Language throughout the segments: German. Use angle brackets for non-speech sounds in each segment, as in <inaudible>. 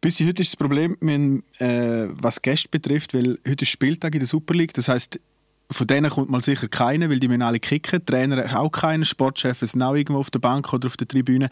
Bis heute ist das Problem, wenn, äh, was Gäste betrifft, weil heute ist Spieltag in der Super League. Das heißt, von denen kommt mal sicher keiner, weil die müssen alle kicken. Trainer auch keiner, Sportchefs sind auch irgendwo auf der Bank oder auf der Tribüne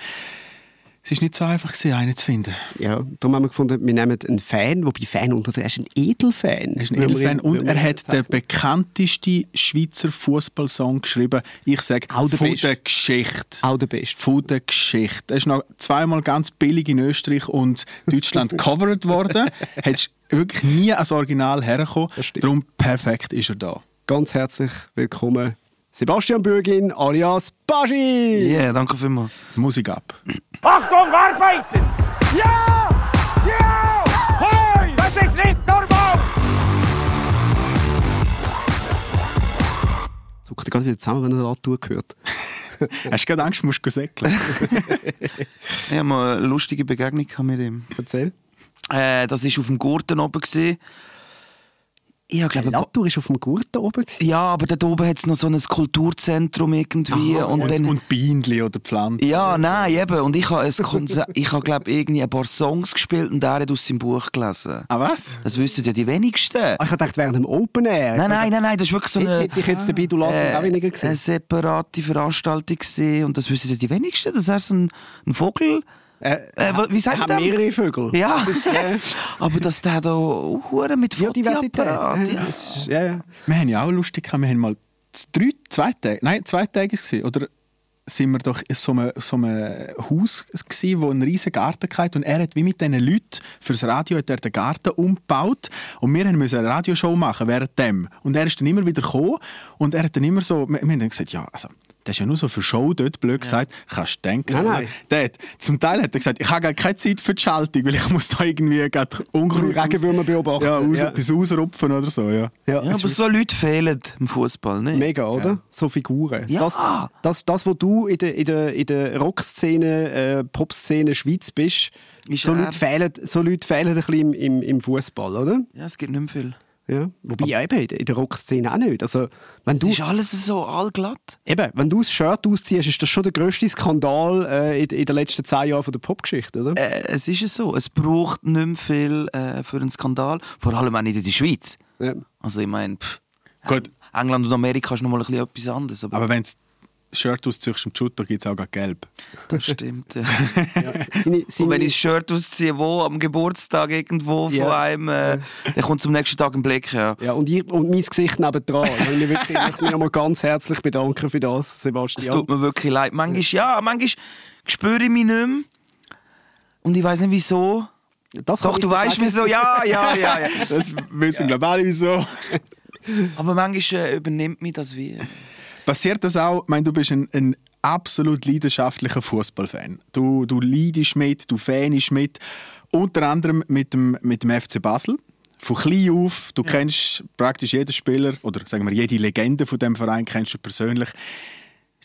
es ist nicht so einfach, einen zu finden. Ja, darum haben wir gefunden, wir nehmen einen Fan, wobei Fan unter er ist ein Edelfan. Er ist ein Edelfan und er hat den bekanntesten Schweizer Fußballsong geschrieben. Ich sage, von der Geschichte. Auch der Beste. Von der Geschichte. Er ist noch zweimal ganz billig in Österreich und Deutschland <laughs> covered worden. Hättest wirklich nie als Original hergekommen. Darum perfekt ist er da. Ganz herzlich willkommen Sebastian Bürgin alias Baschi! Ja, yeah, danke vielmals. Musik ab. Achtung, Arbeiter! Ja! Ja! Hoi! Das ist nicht normal! Zuckt dir gerade wieder zusammen, wenn er da zugehört. <laughs> Hast du gerade Angst, musst du säckeln? <laughs> ich habe mal eine lustige Begegnung mit ihm. Erzähl. Äh, das war auf dem Gurten oben. Gewesen. Ich glaube, Latour war auf dem Gurt oben. Gewesen. Ja, aber dort oben hat es noch so ein Kulturzentrum irgendwie. Aha, und, und, dann, und Bienenli oder Pflanzen. Ja, nein, eben. Und ich habe, <laughs> ich habe glaube irgendwie ein paar Songs gespielt und er hat aus seinem Buch gelesen. Ah, was? Das wissen ja die wenigsten. Ah, ich dachte, während dem Open Air. Nein, nein, nein, nein, das ist wirklich so eine... Hätte ich jetzt dabei, du Latour äh, auch weniger gesehen. Eine separate Veranstaltung gesehen und das wissen ja die wenigsten, dass er so ein, ein Vogel... Äh, äh, wie sagt man mehrere Vögel. Ja, ist, äh, <laughs> aber dass der da Huren mit Fotoapparat. Ja. Ja, ja. Wir haben ja auch lustig gehabt, wir haben mal drei, zwei Tage, nein, zwei Tage gesehen, oder sind wir doch in so einem, so einem Haus gewesen, wo ein riesen Garten hatte und er hat wie mit diesen Leuten fürs Radio hat er den Garten umgebaut und wir mussten eine Radioshow machen während dem und er ist dann immer wieder gekommen und er hat dann immer so, wir, wir haben dann gesagt, ja, also das ist ja nur so für Show dort, blöd gesagt, ja. kannst du denken. Nein, nein. Dort, zum Teil hat er gesagt, ich habe gar keine Zeit für die Schaltung, weil ich muss da irgendwie gerade Unkraut Regenwürmer beobachten. Ja, raus, ja. bis rausrupfen oder so, ja. ja, ja aber so Leute fehlen im Fußball, ne? Mega, oder? Ja. So Figuren. Ja. Das, das, das, was du in der, in der, in der Rockszene, äh, Popszene Schweiz bist, so Leute, fehlen, so Leute fehlen ein bisschen im, im, im Fußball, oder? Ja, es gibt nicht mehr viel. Ja. Wobei ja, eben in der Rockszene auch nicht. Also, wenn es du, ist alles so allglatt. Eben, wenn du das Shirt ausziehst, ist das schon der grösste Skandal äh, in, in den letzten zehn Jahren der Popgeschichte, oder? Äh, es ist so. Es braucht nicht mehr viel äh, für einen Skandal. Vor allem auch nicht in der Schweiz. Ja. Also ich meine, England und Amerika ist noch mal ein bisschen etwas anderes. Aber, aber wenn Shirt ausziehst im Shooter, gibt es auch gelb. Das stimmt, ja. <laughs> ja. Seine, seine... Und wenn ich das Shirt ausziehe, wo am Geburtstag irgendwo ja. von einem, äh, ja. dann kommt zum nächsten Tag ein Blick. Ja, ja und, ich, und mein Gesicht nebendran. ich möchte mich nochmal ganz herzlich bedanken für das, Sebastian. Es tut mir wirklich leid. Manchmal, ja, manchmal spüre ich mich nicht mehr. Und ich weiß nicht wieso. Das Doch, du weißt wieso. Ja, ja, ja. ja. Das wissen, glaube ich, alle wieso. Aber manchmal äh, übernimmt mich das wie passiert das auch? Ich meine, du bist ein, ein absolut leidenschaftlicher Fußballfan. Du, du leidest mit, du fanst mit. Unter anderem mit dem, mit dem FC Basel. Von klein auf, du ja. kennst praktisch jeden Spieler oder sagen wir jede Legende von dem Verein kennst du persönlich.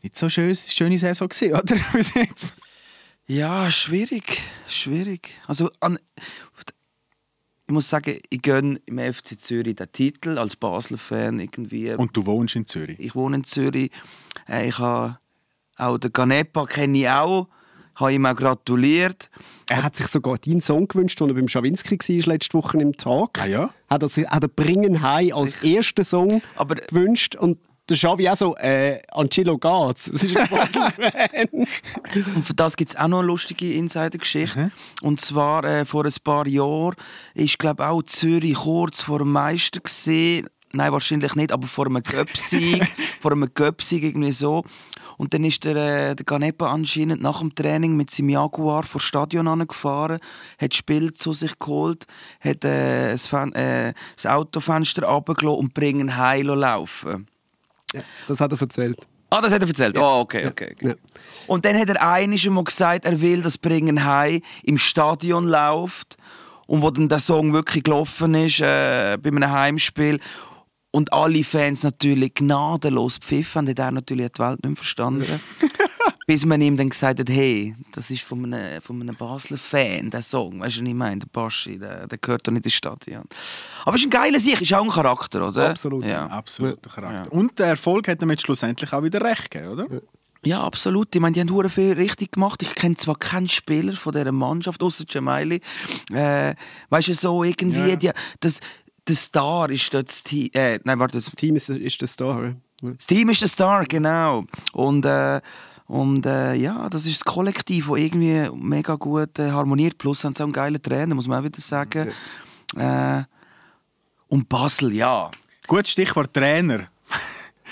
Nicht so schön, schöne Saison gewesen, oder? <laughs> Bis jetzt. Ja, schwierig, schwierig. Also an, ich muss sagen, ich gönne im FC Zürich den Titel als Basler-Fan irgendwie. Und du wohnst in Zürich? Ich wohne in Zürich. Äh, ich habe auch den Ganepa kenne ich auch. Ich habe ihm auch gratuliert. Er hat sich sogar deinen Song gewünscht, als er beim Schawinski war, letzte Woche im Tag. Ah ja? Hat er, hat er «Bringen High» als ersten Song Aber gewünscht. Und der Xavi auch so, äh, Angelo geht's. Das ist ein Basel-Fan. <laughs> und für das gibt es auch noch eine lustige Insider-Geschichte. Mhm. Und zwar äh, vor ein paar Jahren ist, glaube auch Zürich kurz vor dem Meister gesehen. Nein, wahrscheinlich nicht, aber vor einem Göpsig, <laughs> vor einem Göpsig irgendwie so. Und dann ist der, äh, der Ganepa anscheinend nach dem Training mit seinem Jaguar vor das Stadion angefahren, hat das Spiel zu sich geholt, hat äh, das, Fan äh, das Autofenster runtergelassen und bringen heil laufen. Ja, das hat er erzählt. Ah, das hat er erzählt? Ja. Oh, okay, okay. okay. Ja. Und dann hat er einiges mal gesagt, er will, dass Bringen High im Stadion läuft. Und wo dann der Song wirklich gelaufen ist, äh, bei einem Heimspiel. Und alle Fans natürlich gnadenlos pfiffen, hat er natürlich die Welt nicht verstanden. <laughs> Bis man ihm dann gesagt hat, hey, das ist von einem, von einem Basler Fan, der Song. Weißt du, was ich meine? Der Baschi, der, der gehört doch nicht ins Stadion. Aber es ist ein geiler Sieg, ist auch ein Charakter, oder? Absolut, ja. absoluter Charakter. Ja. Und der Erfolg hat damit schlussendlich auch wieder recht gegeben, oder? Ja, absolut. Ich meine, die haben hure viel richtig gemacht. Ich kenne zwar keinen Spieler von dieser Mannschaft, außer Gemaili. Äh, weißt du, so irgendwie, Ja. die, das, der Star ist dort das Team. Äh, nein, warte, das, Das Team ist, ist der Star. das Team ist der Star, genau. Und, äh, und äh, ja, das ist das Kollektiv, das irgendwie mega gut äh, harmoniert. Plus haben sie auch einen geilen Trainer, muss man auch wieder sagen. Äh, und Basel, ja. Gutes Stichwort Trainer.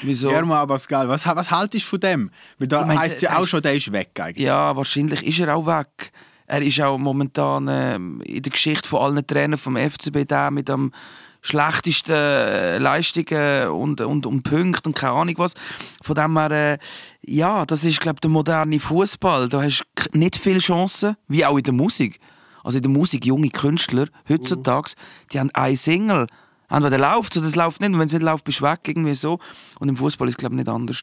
Wieso? <laughs> Germo Abascal, was, was haltest du von dem? Weil da meine, heisst es ja auch schon, der ist weg eigentlich. Ja, wahrscheinlich ist er auch weg. Er ist auch momentan ähm, in der Geschichte von allen Trainern vom FCB der mit am schlechtesten äh, Leistungen und, und, und Punkten und keine Ahnung was. Von dem her, äh, ja, das ist, glaube ich, der moderne Fußball. Da hast du nicht viele Chancen, wie auch in der Musik. Also in der Musik, junge Künstler heutzutage, die haben eine Single. Entweder läuft es oder es läuft nicht. Und wenn es nicht läuft, bist du weg, irgendwie so. Und im Fußball ist es, glaube ich, nicht anders.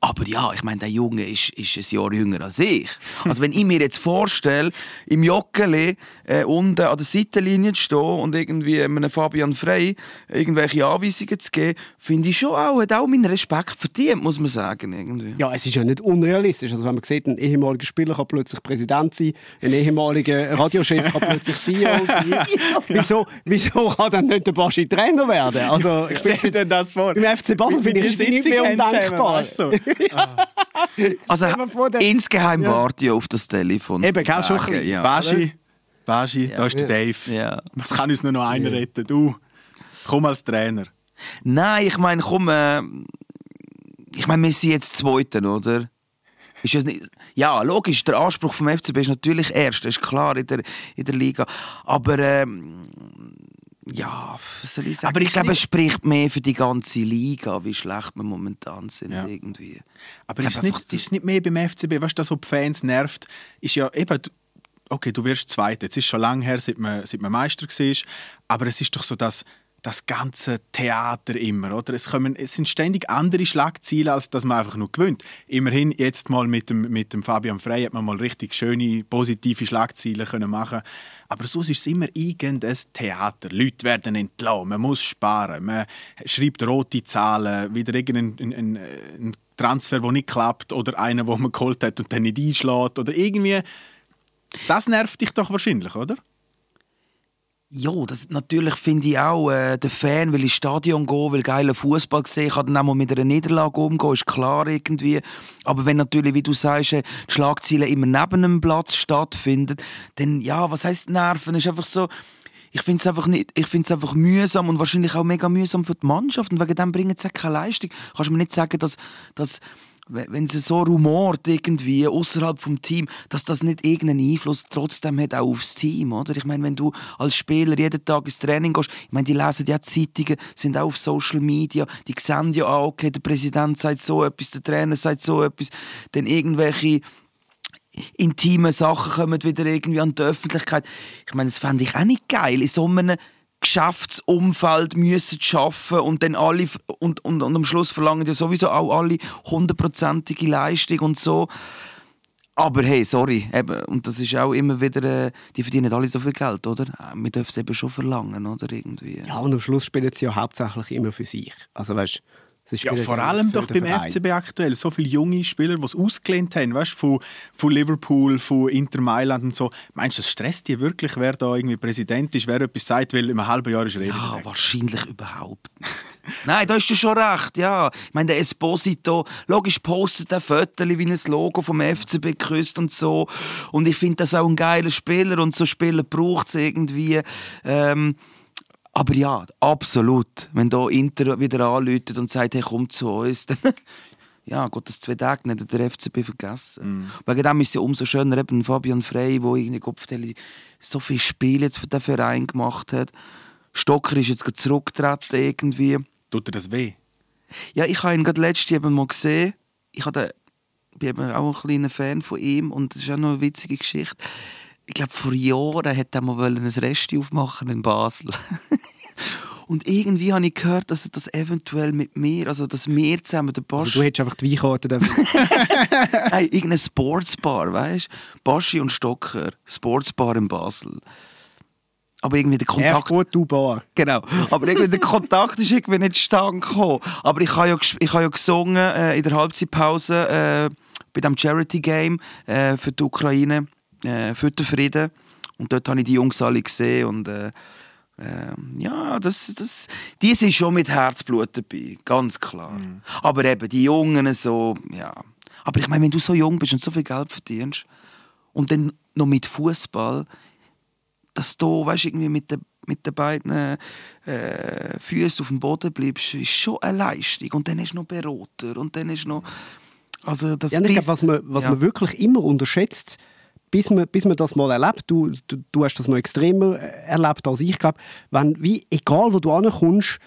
Aber ja, ich meine, der Junge ist, ist ein Jahr jünger als ich. Also wenn ich mir jetzt vorstelle, im Joggeli äh, unten an der Seitenlinie zu stehen und irgendwie einem Fabian Frey irgendwelche Anweisungen zu geben, finde ich schon auch, hat auch meinen Respekt verdient, muss man sagen. Irgendwie. Ja, es ist ja nicht unrealistisch. Also wenn man sieht, ein ehemaliger Spieler kann plötzlich Präsident sein, ein ehemaliger Radiochef kann plötzlich <laughs> CEO sein. wieso, wieso kann dann nicht der Baschi Trainer werden? Also, ich Stell dir das vor. Im FC Basel finde ich es nicht mehr undenkbar. <laughs> Also mir vor, der- insgeheim warte ich auf das Telefon. Eben, gell, schon ein bisschen. ja. Baschi, Baschi, da ist der Dave. Ja. Was kann uns nur noch einer retten? Du, komm als Trainer. Nein, ich meine, komm, äh, ich meine, wir sind jetzt Zweiten, oder? Ist das nicht, ja, logisch, der Anspruch vom FCB ist natürlich erst, das ist klar in der, in der Liga. Aber ähm, ja, was soll ich sagen? Aber ich glaube, es spricht mehr für die ganze Liga, wie schlecht wir momentan sind Ja. irgendwie. Aber ist es nicht, ist nicht mehr beim FCB, weißt du, das, was die Fans nervt, ist ja eben, okay, du wirst Zweiter. Jetzt ist schon lange her, seit man, seit man Meister war, aber es ist doch so das, das ganze Theater immer, oder? Es, kommen, es sind ständig andere Schlagziele, als dass man einfach nur gewinnt. Immerhin jetzt mal mit dem, mit dem Fabian Frey hat man mal richtig schöne, positive Schlagziele können machen aber sonst ist es immer irgendein Theater. Leute werden entlassen, man muss sparen, man schreibt rote Zahlen, wieder irgendein ein, ein, ein Transfer, der nicht klappt oder einer, wo man geholt hat und dann nicht einschlägt oder irgendwie. Das nervt dich doch wahrscheinlich, oder? Ja, das natürlich finde ich auch, äh, der Fan will ins Stadion gehen, will geilen Fußball sehen, kann dann auch mal mit einer Niederlage umgehen, ist klar irgendwie. Aber wenn natürlich, wie du sagst, äh, die Schlagziele immer neben einem Platz stattfinden, dann, ja, was heisst Nerven? ist einfach so, ich finde es einfach nicht, ich finde es einfach mühsam und wahrscheinlich auch mega mühsam für die Mannschaft und wegen dem bringen sie keine Leistung. Kannst du mir nicht sagen, dass, dass wenn es so rumort irgendwie außerhalb vom Team, dass das nicht irgendeinen Einfluss trotzdem hat auch aufs Team, oder? Ich meine, wenn du als Spieler jeden Tag ins Training gehst, ich meine, die lesen ja Zeitungen, sind auch auf Social Media, die sehen ja auch, okay, der Präsident sagt so etwas, der Trainer sagt so etwas, dann irgendwelche intime Sachen kommen wieder irgendwie an die Öffentlichkeit. Ich meine, das fände ich auch nicht geil, in so einem Geschäftsumfeld müssen arbeiten und dann alle und, und, und am Schluss verlangen ja sowieso auch alle hundertprozentige Leistung und so. Aber hey, sorry, eben, und das ist auch immer wieder, äh, die verdienen alle so viel Geld, oder? Äh, Wir dürfen es eben schon verlangen, oder? Irgendwie. Ja, und am Schluss spielen sie ja hauptsächlich immer für sich. Also weißt, Ja, vor allem doch beim Verein. FCB aktuell. So viele junge Spieler, die es ausgelehnt haben, weißt, von, von Liverpool, von Inter Mailand und so. Meinst du, das stresst die wirklich, wer da irgendwie Präsident ist, wer etwas sagt, weil im halben Jahr ist er Ja, weg? wahrscheinlich überhaupt nicht. <laughs> Nein, da hast du schon recht, ja. Ich meine, der Esposito, logisch postet er Fotos, wie ein Logo vom FCB geküsst und so. Und ich finde das auch ein geiler Spieler und so Spieler braucht es irgendwie. Ähm, aber ja, absolut. Wenn da Inter wieder anläutet und sagt, hey, komm zu uns, <laughs> dann ja, geht das zwei Tage nicht, hat der FCB vergessen. Wegen dem ist es ja umso schöner, eben Fabian Frey, der irgendwie Kopfteile so viele Spiele jetzt für den Verein gemacht hat. Stocker ist jetzt gerade zurückgetreten irgendwie. Tut dir das weh? Ja, ich habe ihn gerade letztes eben mal gesehen. Ich hatte, bin eben auch ein kleiner Fan von ihm und das ist auch noch eine witzige Geschichte. Ich glaube, vor Jahren hat er mal ein Resti aufmachen in Basel. <laughs> und irgendwie habe ich gehört, dass er das eventuell mit mir, also dass wir zusammen den Bosch... Also du hättest einfach die Weinkarte dürfen. <laughs> Hey, irgendeine Sportsbar, weißt du? Baschi und Stocker, Sportsbar in Basel. aber irgendwie der Erst Kontakt... gut, du Bar. Genau. Aber irgendwie der Kontakt ist irgendwie nicht stand gekommen. Aber ich habe ja, ich habe ja gesungen äh, in der Halbzeitpause äh, bei dem Charity Game äh, für die Ukraine, äh, für den Frieden. Und dort habe ich die Jungs alle gesehen und äh, äh, ja, das, das, die sind schon mit Herzblut dabei, ganz klar. Aber eben, die Jungen so, ja. Aber ich meine, wenn du so jung bist und so viel Geld verdienst und dann noch mit Fußball, dass du weißt, irgendwie mit, den mit den beiden äh, Füßen auf dem Boden bleibst, ist schon eine Leistung. Und dann ist noch Berater und dann ist noch... Also das Ja, ich glaube, was man, was Ja. man wirklich immer unterschätzt, bis man, bis man das mal erlebt, du, du, du hast das noch extremer äh, erlebt als ich, glaube, wenn, wie, egal wo du ankommst,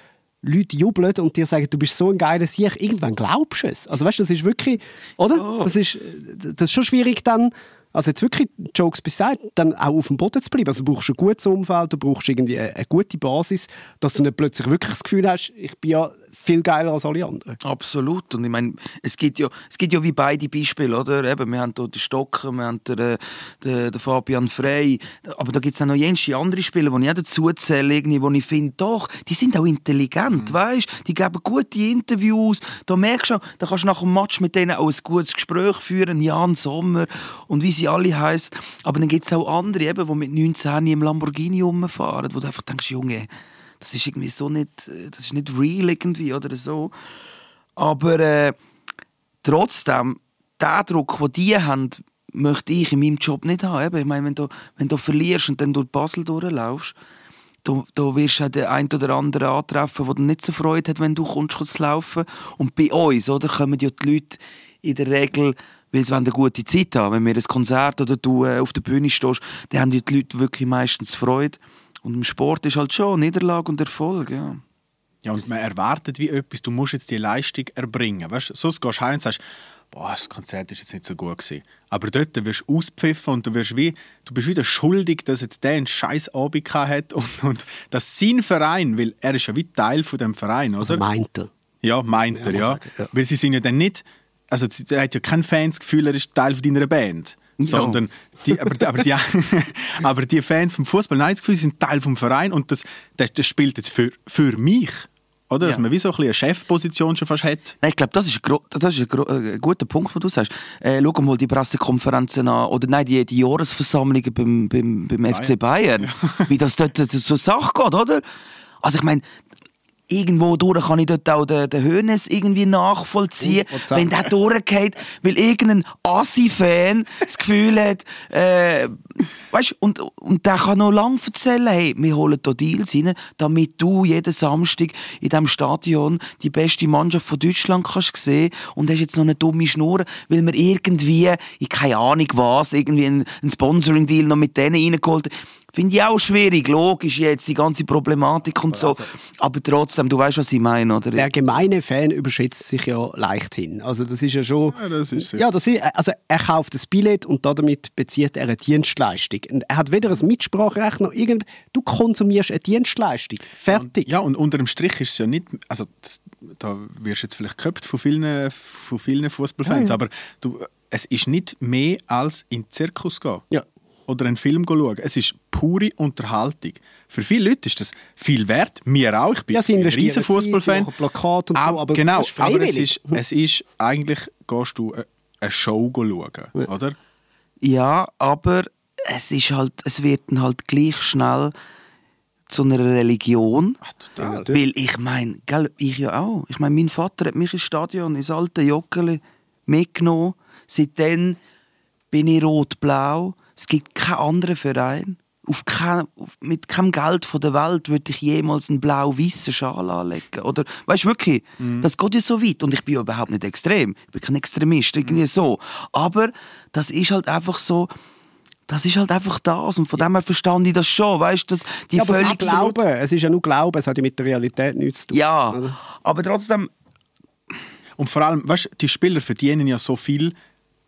Leute jubeln und dir sagen, du bist so ein geiler Sieg, irgendwann glaubst du es. Also weißt du, das ist wirklich, oder? Das, ist, das ist schon schwierig dann, also jetzt wirklich Jokes beiseite, dann auch auf dem Boden zu bleiben. Also du brauchst ein gutes Umfeld, du brauchst irgendwie eine, eine gute Basis, dass du nicht plötzlich wirklich das Gefühl hast, ich bin ja viel geiler als alle anderen. Absolut. Und ich meine, es gibt ja, es gibt ja wie beide Beispiele, oder? Eben, wir haben hier den Stocker, wir haben den, äh, den, den Fabian Frey. Aber da gibt es auch noch jenste andere Spieler, die ich auch dazu zähle, irgendwie, wo ich finde, doch, die sind auch intelligent, Mhm. weißt Die geben gute Interviews. Da merkst du, auch, da kannst du nach dem Match mit denen auch ein gutes Gespräch führen, Jan Sommer und wie sie alle heißen. Aber dann gibt es auch andere, eben, die mit 19 im Lamborghini rumfahren, wo du einfach denkst, Junge, das ist irgendwie so nicht, äh, das ist nicht real irgendwie oder so. Aber äh, trotzdem, den Druck, den die haben, möchte ich in meinem Job nicht haben. Ich meine, wenn du, wenn du verlierst und dann durch Basel durchlaufst, da, da wirst du den einen oder anderen antreffen, der nicht so Freude hat, wenn du kommst, zu laufen. Und bei uns oder, kommen ja die Leute in der Regel, weil sie eine gute Zeit haben. Wenn wir ein Konzert oder du äh, auf der Bühne stehst, dann haben die Leute wirklich meistens Freude. Und im Sport ist halt schon Niederlage und Erfolg, ja. Ja, und man erwartet wie etwas, du musst jetzt die Leistung erbringen. Weißt, sonst gehst du heim und sagst, boah, das Konzert ist jetzt nicht so gut gewesen. Aber dort wirst du auspfiffen und du, wirst wie, du bist wieder schuldig, dass jetzt der einen scheiß Abend hat <laughs> und, und dass sein Verein, weil er ist ja wie Teil von dem Verein, oder? Also meint er. Ja, meint er, ja. sagen, ja. Weil sie sind ja dann nicht, also sie- er hat ja kein Fansgefühl, er ist Teil von deiner Band. Sondern die, aber, aber, die, <laughs> aber die Fans vom Fußball, nein, das Gefühl, sie sind Teil vom Verein und das, das, das spielt jetzt für, für mich. Oder? Dass Ja. man wie so ein bisschen eine Chefposition schon fast hat. Nein, ich glaube, das ist, das ist ein, äh, guter Punkt, den du sagst. Äh, schau mal die Pressekonferenzen an, oder nein, die, die Jahresversammlungen beim, beim, beim FC Bayern. Wie das dort zur Sache geht, oder? Also ich meine, irgendwo durch kann ich dort auch den, den Hönes irgendwie nachvollziehen, 100%. wenn der durchgeht, weil irgendein Assi-Fan das Gefühl hat, äh, weißt, und, und der kann noch lange erzählen, hey, wir holen hier Deals rein, damit du jeden Samstag in diesem Stadion die beste Mannschaft von Deutschland kannst sehen und hast jetzt noch eine dumme Schnur, weil wir irgendwie, ich keine Ahnung was, irgendwie einen, einen Sponsoring-Deal noch mit denen reingeholt Finde ich auch schwierig, logisch jetzt, die ganze Problematik und so. Aber trotzdem, du weißt, was ich meine, oder? Der gemeine Fan überschätzt sich ja leichthin. Also das ist ja schon... Ja, das ist so. Ja, das ist, also er kauft das Billett und damit bezieht er eine Dienstleistung. Und er hat weder ein Mitspracherecht noch irgend... Du konsumierst eine Dienstleistung. Fertig. Ja, und unter dem Strich ist es ja nicht, also das, da wirst du jetzt vielleicht geköpft von vielen, von vielen Fußballfans, aber du, es ist nicht mehr als in den Zirkus gehen. Ja. Oder einen Film schauen. Es ist pure Unterhaltung. Für viele Leute ist das viel wert. Mir auch. Ich bin Ja, ein riesen Fußballfan. Plakate und so, aber genau, aber es ist, es ist eigentlich, gehst du eine- Show schauen, oder? Ja, aber es ist halt, es wird dann halt gleich schnell zu einer Religion. total. Weil ich meine, gell, ich ja auch. Ich meine, mein Vater hat mich ins Stadion, ins alte Joggeli mitgenommen. Seitdem bin ich rot-blau. Es gibt keinen anderen Verein. Auf kein, auf, mit keinem Geld von der Welt würde ich jemals einen blau-weißen Schal anlegen. Oder, weißt du, wirklich, das geht ja so weit. Und ich bin ja überhaupt nicht extrem. Ich bin kein Extremist, irgendwie so. Aber das ist halt einfach so, das ist halt einfach das. Und von dem her verstand ich das schon. Weißt du, dass die Ja, aber es ist völlig Glauben. Es ist ja nur Glauben. Es hat ja mit der Realität nichts zu tun. ja, Oder? aber trotzdem, Und vor allem, weißt, die Spieler verdienen ja so viel,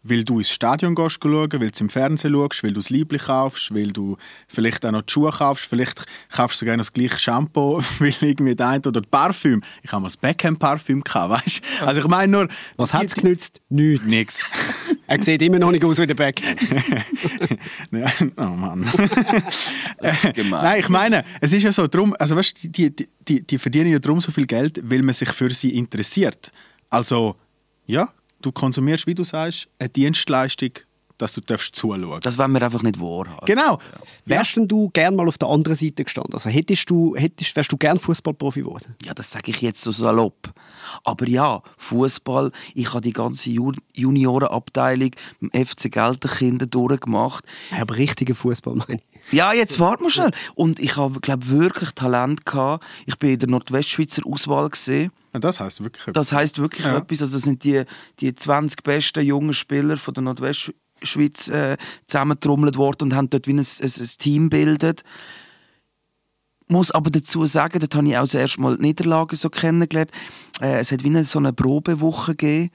weil du ins Stadion gehst schauen, weil du im Fernsehen schaust, weil du das Liebling kaufst, weil du vielleicht auch noch die Schuhe kaufst, vielleicht kaufst du sogar noch das gleiche Shampoo, <laughs> weil irgendwie der eine oder das Parfüm. Ich habe mal das Beckham-Parfüm gehabt, weißt? Also ich meine nur... Was hat es genützt? Nichts. Nix. <laughs> Er sieht immer noch nicht aus wie der Beck. <laughs> Ja, oh Mann. Gemein. Nein, ich meine, es ist ja so, drum, also weißt, die, die, die, die verdienen ja darum so viel Geld, weil man sich für sie interessiert. Also, ja, du konsumierst, wie du sagst, eine Dienstleistung, dass du darfst zuschauen. Das wollen wir einfach nicht wahrhaben. Genau. Wärst denn du gern mal auf der anderen Seite gestanden? Also hättest du, hättest, wärst du gern Fußballprofi geworden? Ja, das sage ich jetzt so salopp. Aber ja, Fußball, ich habe die ganze Ju Juniorenabteilung im FC Gelterkinder durchgemacht. Ja, aber richtiger Fußball <laughs> meine ich. Ja, jetzt warte mal schnell. Und ich habe, glaube wirklich Talent gehabt. Ich bin in der Nordwestschweizer Auswahl gesehen. Das heißt wirklich. Das heißt wirklich Ja. etwas. Also das sind die, die 20 besten jungen Spieler von der Nordwestschweiz äh, zusammentrommelt worden und haben dort wie ein, ein, ein Team gebildet. Muss aber dazu sagen, dort habe ich auch das erste Mal die Niederlagen so kennengelernt. Äh, es hat wie eine, so eine Probewoche gegeben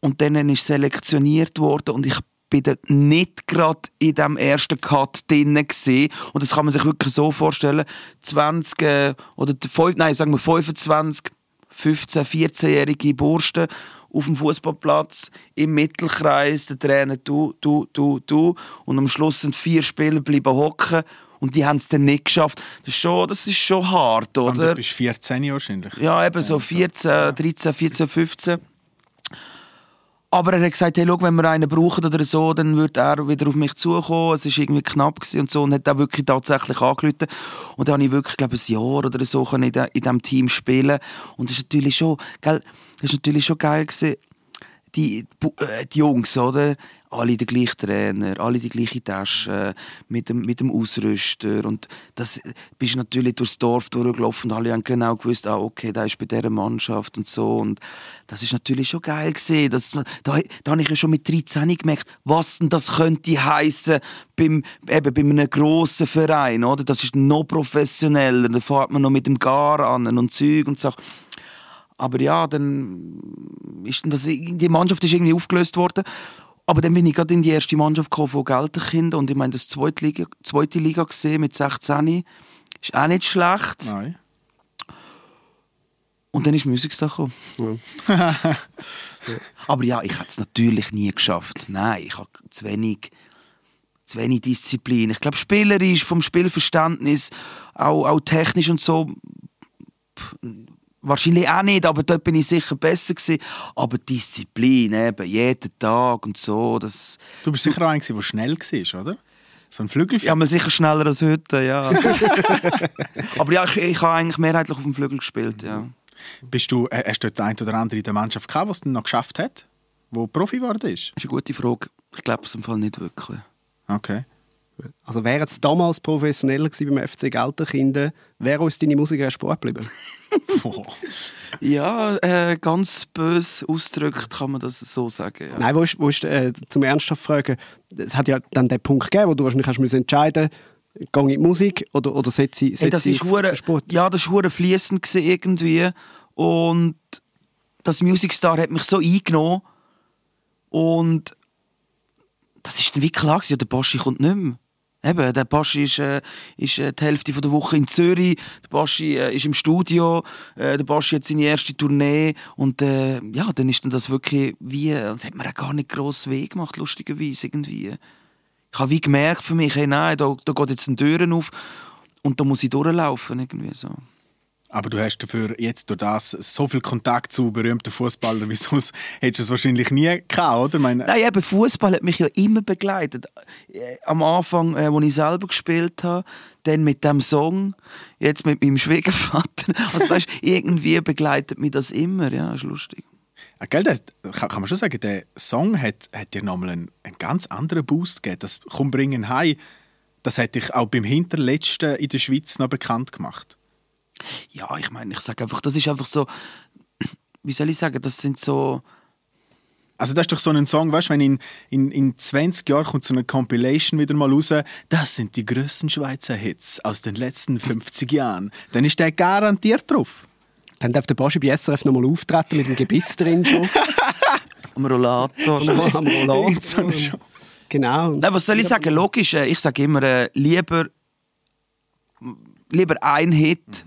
und dann ist selektioniert worden und ich bin nicht gerade in dem ersten Cut drinnen gesehen und das kann man sich wirklich so vorstellen 20 äh, oder die fünf- nein sagen wir 25 15 14-jährige Bursten auf dem Fußballplatz im Mittelkreis. Der Trainer du du du du. Und am Schluss sind vier Spieler bleiben hocken. Und die haben es dann nicht geschafft. Das ist schon das ist schon hart Und oder du bist 14 wahrscheinlich. ja, eben so 14, 13, 14, 15. Aber er hat gesagt, hey, schau, wenn wir einen brauchen oder so, dann wird er wieder auf mich zukommen. Es war irgendwie knapp und so und hat auch wirklich tatsächlich angerufen. Und dann habe ich wirklich, glaube ich, ein Jahr oder so in, diesem Team spielen. Und das ist natürlich schon, gell, das ist natürlich schon geil gewesen. Die, äh, die Jungs, oder? Alle der gleiche Trainer, alle die gleiche Tasche, mit dem, mit dem Ausrüster. Und das bist natürlich durchs Dorf durchgelaufen und alle haben genau gewusst, ah, okay, der ist bei dieser Mannschaft und so. Und das ist natürlich schon geil gesehen. Da, da habe ich ja schon mit 13 gemerkt, was denn das könnte heißen beim, eben bei einem grossen Verein, oder? Das ist noch professioneller. Da fährt man noch mit dem Gar an und Zeug und Sachen. Aber ja, dann ist das, die Mannschaft ist irgendwie aufgelöst worden. Aber dann bin ich gerade in die erste Mannschaft gekommen von Gelterkinder und ich meine, das zweite Liga, zweite Liga gesehen mit 16. Ist auch nicht schlecht. Nein. Und dann ist Musikstar gekommen. <laughs> Aber ja, ich hätte es natürlich nie geschafft. Nein, ich habe zu wenig, zu wenig Disziplin. Ich glaube, spielerisch, vom Spielverständnis, auch, auch technisch und so, wahrscheinlich auch nicht, aber dort bin ich sicher besser gewesen. Aber Disziplin, eben, jeden Tag und so, das... Du bist sicher auch einer, der schnell war, oder? So ein Flügel. Ja, man sicher schneller als heute, ja. <laughs> aber ja, ich, ich habe eigentlich mehrheitlich auf dem Flügel gespielt, ja. Bist du, äh, hast du dort ein oder andere in der Mannschaft gehabt, was es noch geschafft hat? Wo Profi geworden ist? Das ist eine gute Frage. Ich glaube es im Fall nicht wirklich. Okay. Also wäre es damals professioneller gewesen beim FC Gelterkinder, wäre uns deine Musik erst Sport geblieben? <laughs> Ja, äh, ganz böse ausgedrückt kann man das so sagen. Ja. Nein, wo ist, wo ist äh, zum ernsthaft fragen, es hat ja dann den Punkt gegeben, wo du wahrscheinlich hast müssen entscheiden gehe ich in die Musik oder, oder setze ich, Hey, das ich ist auf hure, den Sport? ja, das hure fließend irgendwie und das Music Star hat mich so eingenommen und das ist dann wie klar gewesen, ja, der Boschi kommt nicht mehr. Eben, der Boschi ist, äh, ist äh, die Hälfte der Woche in Zürich, der Boschi äh, ist im Studio, äh, der Boschi hat seine erste Tournee und äh, ja, dann ist dann das wirklich wie, das hat mir auch gar nicht gross weh gemacht, lustigerweise irgendwie. Ich habe wie gemerkt für mich, hey, nein, da, da geht jetzt eine Tür auf und da muss ich durchlaufen irgendwie so. Aber du hast dafür jetzt durch das so viel Kontakt zu berühmten Fußballern, wie sonst hättest du es wahrscheinlich nie gehabt, oder? Meine, Nein, eben Fußball hat mich ja immer begleitet. Äh, Am Anfang, äh, als ich selber gespielt habe, dann mit dem Song, jetzt mit meinem Schwiegervater. <laughs> Also weißt, irgendwie begleitet mich das immer. Ja, ist lustig. Ah, Gell, das, kann, kann man schon sagen, der Song hat, hat dir nochmal einen, einen ganz anderen Boost gegeben. Das «Komm, bringen heim», das hat dich auch beim Hinterletzten in der Schweiz noch bekannt gemacht. Ja, ich meine, ich sage einfach, das ist einfach so, wie soll ich sagen, das sind so, Also das ist doch so ein Song, weißt du, wenn in, in, in 20 Jahren kommt so eine Compilation wieder mal raus, das sind die grössten Schweizer Hits aus den letzten 50 Jahren, dann ist der garantiert drauf. Dann darf der Boschi bei SRF nochmal auftreten mit dem Gebiss drin schon. <laughs> am Rollator. am Rollator. Genau. Nein, was soll ich sagen? Logisch, äh, ich sage immer, äh, lieber, lieber ein Hit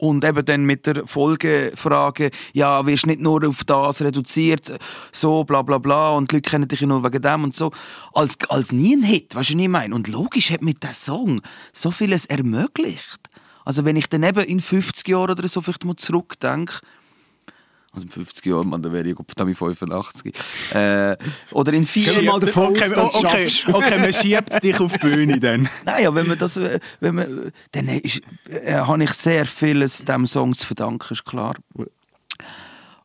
Und eben dann mit der Folgefrage, ja, wirst nicht nur auf das reduziert, so, bla bla bla, und die Leute kennen dich ja nur wegen dem und so. Als, als nie ein Hit, weißt du, was ich meine? Und logisch hat mit diesem Song so vieles ermöglicht. Also wenn ich dann eben in 50 Jahren oder so vielleicht mal zurückdenke, also in 50 Jahren, man, dann wäre ich verdammt 85. Äh, oder in vier wir mal davon aus, okay, es okay, schaffst. okay, man schiebt dich auf die Bühne dann. <laughs> Nein, ja, wenn man das, wenn man, dann ist, äh, habe ich sehr vieles dem Song zu verdanken, ist klar.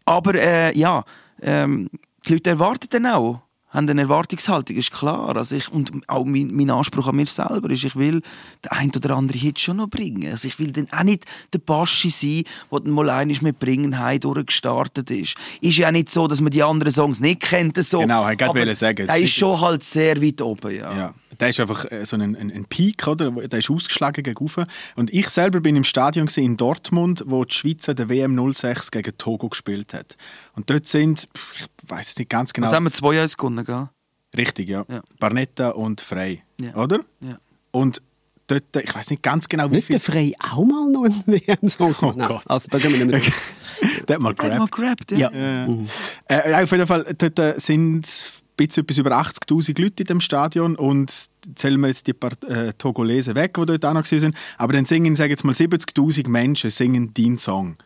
Aber äh, ja, ähm, die Leute erwarten dann auch, haben eine Erwartungshaltung, ist klar. Also ich, und auch mein, mein Anspruch an mir selber ist, ich will den ein oder anderen Hit schon noch bringen. Also ich will dann auch nicht der Baschi sein, der dann mal einmal mit Bringen heim durchgestartet ist. Ist ja auch nicht so, dass man die anderen Songs nicht kennt. So. Genau, ich wollte sagen, Der ist schon halt sehr weit oben, ja. Ja. Der ist einfach äh, so ein, ein, ein Peak, oder? Der ist ausgeschlagen gegen rauf. Und ich selber bin im Stadion in Dortmund, wo die Schweiz der WM 06 gegen Togo gespielt hat. Und dort sind, ich weiß es nicht ganz genau. Also haben wir zwei Jahre gewonnen, gell? Richtig, ja. Ja. Barnetta und Frey, Ja. oder? Ja. Und dort, äh, ich weiß nicht ganz genau, wie Nicht viel. der Frey auch mal noch einen WM-Song Oh Nein, Gott. Also da gehen wir nicht mehr. <laughs> Der hat mal Der hat mal gerappt, ja. Ja. Äh, ja, auf jeden Fall, dort äh, sind ein bisschen etwas über 80'000 Leute in dem Stadion und zählen wir jetzt die paar äh, Togolesen weg, die dort auch noch waren. Aber dann singen, sagen jetzt mal 70'000 Menschen singen deinen Song.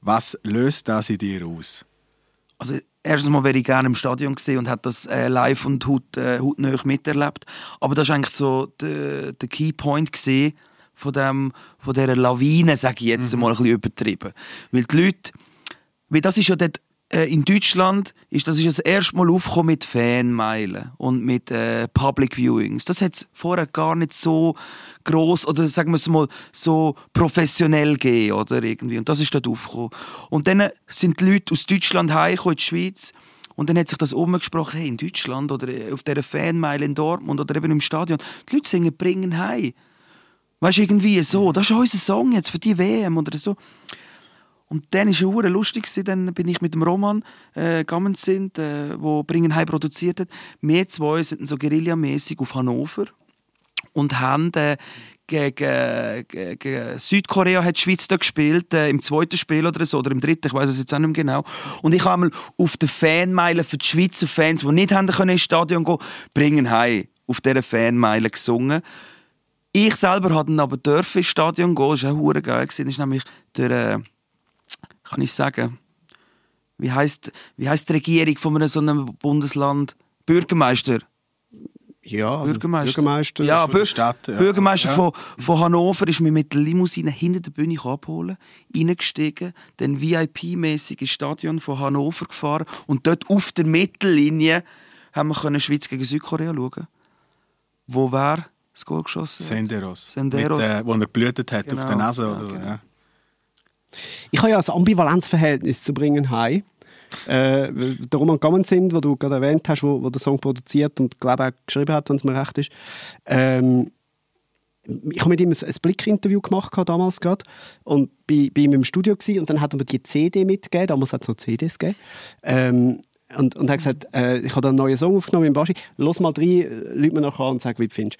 Was löst das in dir aus? Also erstens mal wäre ich gerne im Stadion gesehen und hat das äh, live und haut, äh, hautnah miterlebt. Aber das ist eigentlich so der, der Key Point gesehen von dem, von dieser Lawine, sage ich jetzt mal ein bisschen übertrieben, weil die Leute, weil das ist ja dort äh, in Deutschland ist das ist das erste Mal aufgekommen mit Fanmeilen und mit äh, Public Viewings. Das hat es vorher gar nicht so groß oder sagen wir es mal so professionell gegeben oder irgendwie. Und das ist dort aufgekommen. Und dann sind die Leute aus Deutschland heimgekommen in die Schweiz und dann hat sich das umgesprochen, hey, in Deutschland oder äh, auf dieser Fanmeile in Dortmund oder eben im Stadion, die Leute singen «Bringen heim». Weißt du, irgendwie so, das ist unser Song jetzt für die WM oder so. Und dann war es lustig, dann bin ich mit dem Roman äh, gegangen sind, äh, wo Bringen Heim produziert hat. Wir zwei sind so guerillamäßig auf Hannover und haben äh, gegen, gegen Südkorea hat die Schweiz da gespielt, äh, im zweiten Spiel oder so, oder im dritten, ich weiß es jetzt auch nicht mehr genau. Und ich habe einmal auf der Fanmeile für die Schweizer Fans, die nicht haben können ins Stadion gehen, Bringen Heim auf dieser Fanmeile gesungen. Ich selber dann aber ins Stadion gehen, das war auch geil. Das ist nämlich der, äh, kann ich sagen, wie heißt wie heißt die Regierung von einem so einem Bundesland? Bürgermeister. Ja, also Bürgermeister. Bürgermeister. Ja, Bür Stadt, ja. Bürgermeister Ja. Von, von Hannover ist mir mit der Limousine hinter der Bühne abholen, reingestiegen, dann VIP-mäßig ins Stadion von Hannover gefahren und dort auf der Mittellinie haben wir können Schweiz gegen Südkorea schauen. Wo wer das Goal geschossen hat? Senderos. Senderos. Mit, äh, wo er blühtet hat Genau. auf der Nase. Ja, Oder, genau. ja. Ich habe ja ein Ambivalenzverhältnis zu bringen heim. Äh, der Roman Gammon sind, wo du gerade erwähnt hast, wo, wo der Song produziert und glaube auch geschrieben hat, wenn es mir recht ist. Ähm, ich habe mit ihm ein, ein Blick-Interview gemacht damals gerade und bei, bei ihm im Studio gsi und dann hat er mir die CD mitgegeben. Damals hat es noch CDs gegeben. Ähm, und, und hat gesagt, äh, ich habe einen neuen Song aufgenommen im Baschi. Los mal rein, äh, lüt mir nachher und sag, wie du findest.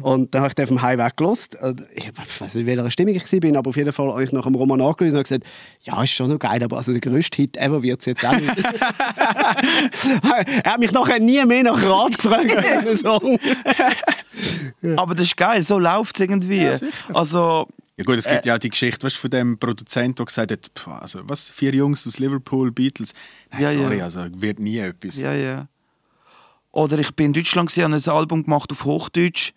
Und dann habe ich den vom Highway gelost. Ich weiß nicht, in welcher Stimmung ich war, aber auf jeden Fall habe ich nach dem Roman angelöst und gesagt, ja, ist schon noch geil, aber also der grösste Hit ever wird es jetzt auch nicht. <laughs> <laughs> er hat mich nachher nie mehr nach Rat gefragt Song. <laughs> Aber das ist geil, so läuft es irgendwie. also, Ja gut, es gibt ja auch die Geschichte weißt, von dem Produzent, der gesagt hat, pff, also, was, vier Jungs aus Liverpool, Beatles. Nein, Ja, sorry, ja. also wird nie etwas. ja, ja. Oder ich bin in Deutschland und habe ein Album gemacht auf Hochdeutsch.